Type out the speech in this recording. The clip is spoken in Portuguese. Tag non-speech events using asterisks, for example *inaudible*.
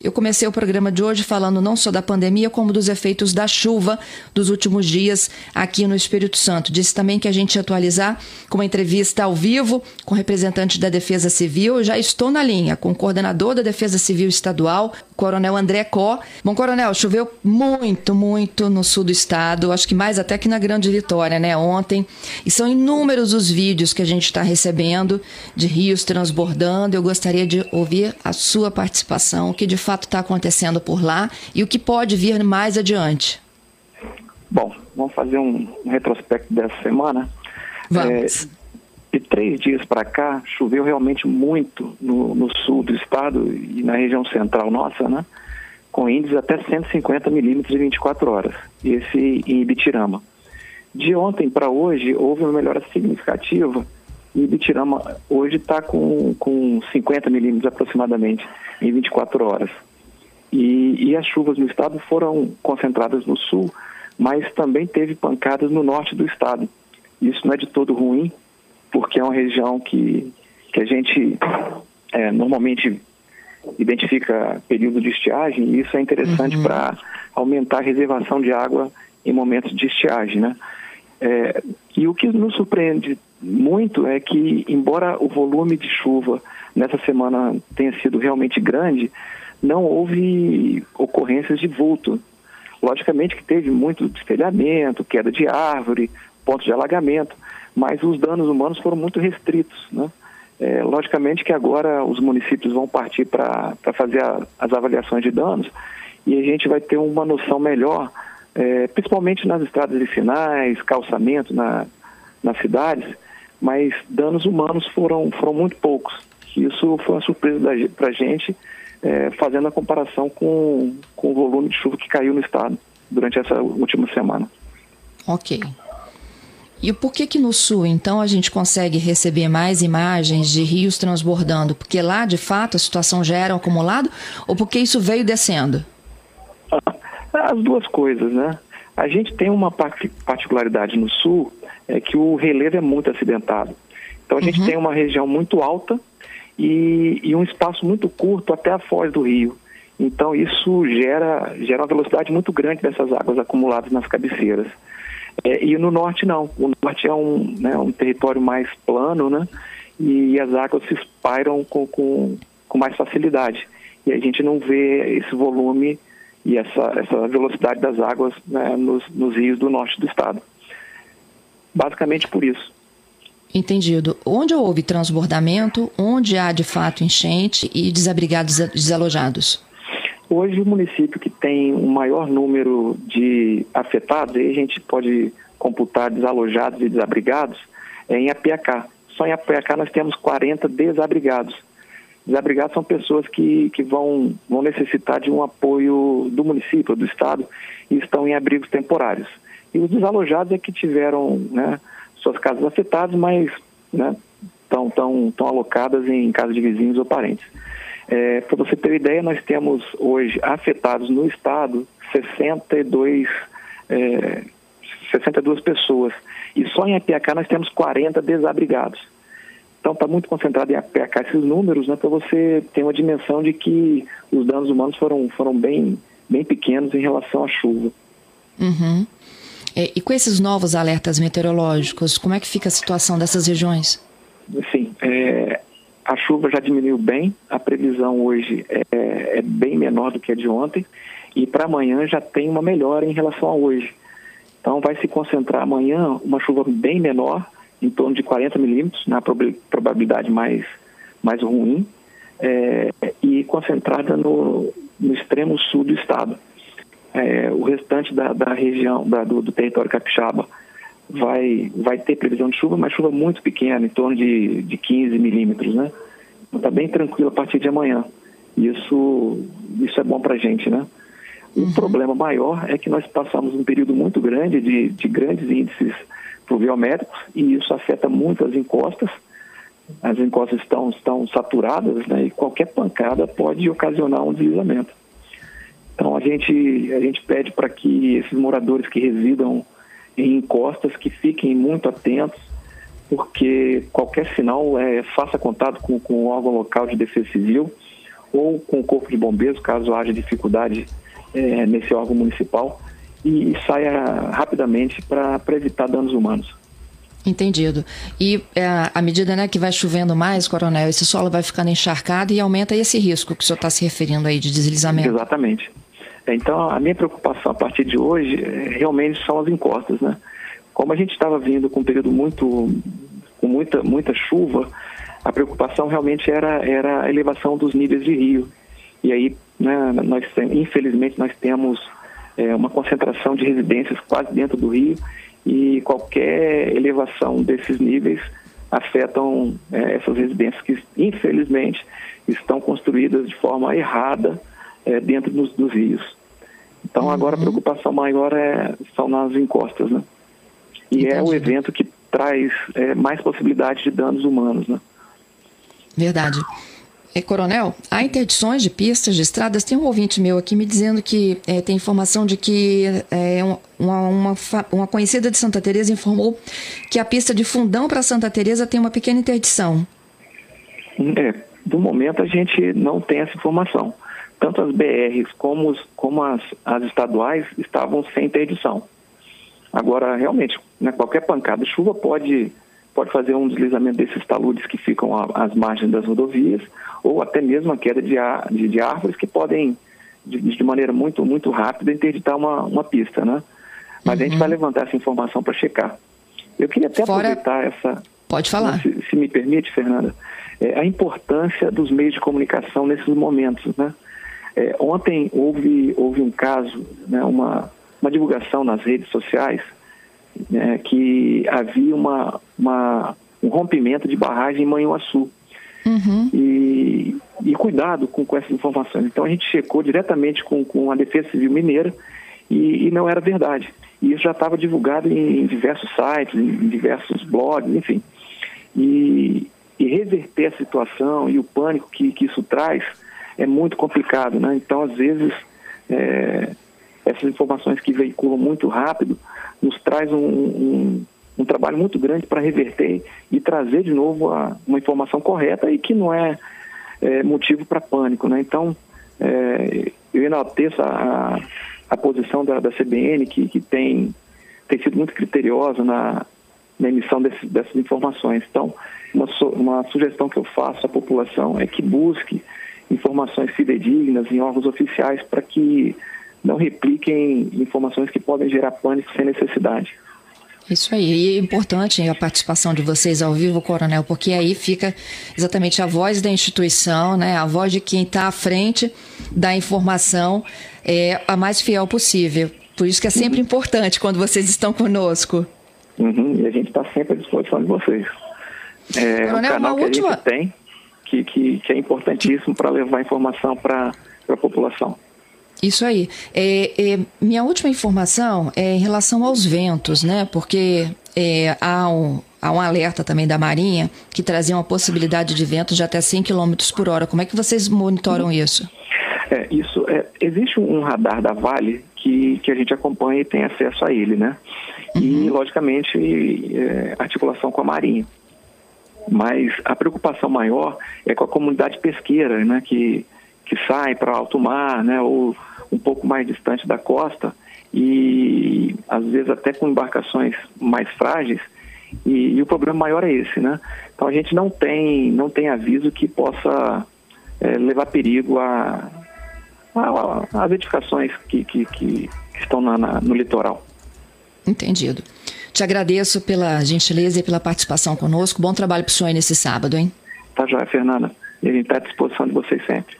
Eu comecei o programa de hoje falando não só da pandemia, como dos efeitos da chuva dos últimos dias aqui no Espírito Santo. Disse também que a gente ia atualizar com uma entrevista ao vivo com representante da Defesa Civil. Eu já estou na linha com o coordenador da Defesa Civil Estadual, Coronel André Có. Bom, Coronel, choveu muito, muito no sul do estado, acho que mais até que na Grande Vitória, né, ontem. E são inúmeros os vídeos que a gente está recebendo de rios transbordando. Eu gostaria de ouvir a sua participação, que de fato está acontecendo por lá e o que pode vir mais adiante. Bom, vamos fazer um, um retrospecto dessa semana. Vamos. É, de três dias para cá, choveu realmente muito no, no, sul do estado e na região central nossa, né? Com índices até 150 milímetros em 24 horas. Esse em Ibitirama. De ontem para hoje, houve uma melhora significativa e Ibitirama hoje está com, com 50 milímetros aproximadamente em 24 horas. E, e as chuvas no estado foram concentradas no sul, mas também teve pancadas no norte do estado. Isso não é de todo ruim, porque é uma região que, que a gente é, normalmente identifica período de estiagem e isso é interessante uhum. para aumentar a reservação de água em momentos de estiagem, né? É, e o que nos surpreende muito é que, embora o volume de chuva nessa semana tenha sido realmente grande, não houve ocorrências de vulto. Logicamente que teve muito destelhamento, queda de árvore, pontos de alagamento, mas os danos humanos foram muito restritos. Né? É, logicamente que agora os municípios vão partir para fazer a, as avaliações de danos e a gente vai ter uma noção melhor, é, principalmente nas estradas vicinais, calçamento na, nas cidades, mas danos humanos foram, foram muito poucos. Isso foi uma surpresa para a gente, é, fazendo a comparação com, com o volume de chuva que caiu no estado durante essa última semana. Ok. E por que que no sul, então, a gente consegue receber mais imagens de rios transbordando? Porque lá, de fato, a situação já era acumulada ou porque isso veio descendo? *laughs* As duas coisas, né? A gente tem uma particularidade no sul, é que o relevo é muito acidentado. Então a gente uhum. tem uma região muito alta e, e, um espaço muito curto até a foz do rio. Então isso gera, gera uma velocidade muito grande dessas águas acumuladas nas cabeceiras. É, e no norte não. O norte é um, né, um território mais plano, né? E as águas se espalham com, com, com mais facilidade. E a gente não vê esse volume e essa, essa velocidade das águas né, nos, nos rios do norte do estado. Basicamente por isso. Entendido. Onde houve transbordamento, onde há de fato enchente e desabrigados desalojados? Hoje, o município que tem um maior número de afetados, aí a gente pode computar desalojados e desabrigados, é em APK. Só em APK nós temos 40 desabrigados. Desabrigados são pessoas que, que vão, vão necessitar de um apoio do município, do Estado, e estão em abrigos temporários. E os desalojados é que tiveram né, suas casas afetadas, mas né, estão tão, tão alocadas em casa de vizinhos ou parentes. É, Para você ter ideia, nós temos hoje afetados no estado 62, é, 62 pessoas. E só em APK nós temos 40 desabrigados. Então está muito concentrado em APK esses números, né, para você ter uma dimensão de que os danos humanos foram, foram bem, bem pequenos em relação à chuva. Uhum. É, e com esses novos alertas meteorológicos, como é que fica a situação dessas regiões? Sim, é, a chuva já diminuiu bem, a previsão hoje é, é bem menor do que a de ontem e para amanhã já tem uma melhora em relação a hoje. Então vai se concentrar amanhã uma chuva bem menor, em torno de 40 milímetros, na probabilidade mais, mais ruim, é, e concentrada no, no extremo sul do estado. É, o restante da, da região, da, do, do território capixaba, vai, vai ter previsão de chuva, mas chuva muito pequena, em torno de, de 15 milímetros, né? Então está bem tranquilo a partir de amanhã. Isso, isso é bom para a gente, né? O uhum. problema maior é que nós passamos um período muito grande de, de grandes índices pluviométricos e isso afeta muito as encostas. As encostas estão, estão saturadas né? e qualquer pancada pode ocasionar um deslizamento. A gente, a gente pede para que esses moradores que residam em encostas que fiquem muito atentos, porque qualquer sinal é, faça contato com, com o órgão local de defesa civil ou com o corpo de bombeiros, caso haja dificuldade é, nesse órgão municipal, e, e saia rapidamente para evitar danos humanos. Entendido. E é, à medida né, que vai chovendo mais, coronel, esse solo vai ficando encharcado e aumenta esse risco que o senhor está se referindo aí de deslizamento. Exatamente. Então, a minha preocupação a partir de hoje é, realmente são as encostas, né? Como a gente estava vindo com um período muito, com muita, muita chuva, a preocupação realmente era, era a elevação dos níveis de rio. E aí, né, nós, infelizmente, nós temos é, uma concentração de residências quase dentro do rio e qualquer elevação desses níveis afetam é, essas residências que, infelizmente, estão construídas de forma errada é, dentro dos, dos, rios. Então, uhum. agora a preocupação maior é, são nas encostas, né? E Entendi. é o evento que traz é, mais possibilidade de danos humanos, né? Verdade. É, coronel, há interdições de pistas, de estradas. Tem um ouvinte meu aqui me dizendo que é, tem informação de que é, uma, uma, uma, conhecida de Santa Teresa informou que a pista de Fundão para Santa Teresa tem uma pequena interdição. É, do momento a gente não tem essa informação. Tanto as BRs como, os, como as, as estaduais estavam sem interdição. Agora, realmente, né, qualquer pancada de chuva pode pode fazer um deslizamento desses taludes que ficam às margens das rodovias, ou até mesmo a queda de, de, de árvores que podem, de, de, maneira muito, muito rápida, interditar uma, uma pista, né? Mas uhum. a gente uhum. vai levantar essa informação para checar. Eu queria até Fora... aproveitar essa... Pode falar. Se, se me permite, Fernanda, é, a importância dos meios de comunicação nesses momentos, né? É, ontem houve, houve um caso, né, uma, uma divulgação nas redes sociais né, que havia uma, uma, um rompimento de barragem em Manhuaçu. Uhum. E, e cuidado com, com essas informações. Então a gente checou diretamente com, com a Defesa Civil Mineira e, e não era verdade. E isso já estava divulgado em, em, diversos sites, em diversos blogs, enfim. E, e, reverter a situação e o pânico que, que isso traz é muito complicado, né? Então, às vezes, é, essas informações que veiculam muito rápido nos traz um, um, um trabalho muito grande para reverter e trazer de novo a, uma informação correta e que não é, é motivo para pânico. Né? Então, é, eu enalteço a, a posição da, da CBN, que, que tem, tem sido muito criteriosa na, na emissão desse, dessas informações. Então, uma, uma sugestão que eu faço à população é que busque informações fidedignas em órgãos oficiais para que não repliquem informações que podem gerar pânico sem necessidade. Isso aí, e é importante a participação de vocês ao vivo, Coronel, porque aí fica exatamente a voz da instituição, né, a voz de quem está à frente da informação é a mais fiel possível. Por isso que é sempre uhum. importante quando vocês estão conosco. Uhum, e a gente está sempre à disposição de vocês. É Coronel, um canal que última... a gente tem que, que, que é importantíssimo para levar informação para a população. Isso aí. É, é, minha última informação é em relação aos ventos, né? Porque é, há, um, há um alerta também da Marinha que trazia uma possibilidade de ventos de até 100 km por hora. Como é que vocês monitoram isso? É, isso é, existe um radar da Vale que, que a gente acompanha e tem acesso a ele, né? Uhum. E, logicamente, é, articulação com a Marinha. Mas a preocupação maior é com a comunidade pesqueira, né? Que, que sai para alto mar, né? Ou um pouco mais distante da costa e às vezes até com embarcações mais frágeis e, e o problema maior é esse, né? Então a gente não tem não tem aviso que possa é, levar perigo a, a, a, as edificações que, que, que estão na, na, no litoral. Entendido. Te agradeço pela gentileza e pela participação conosco. Bom trabalho para o senhor nesse sábado, hein? Tá joia, Fernanda. E gente está à disposição de vocês sempre.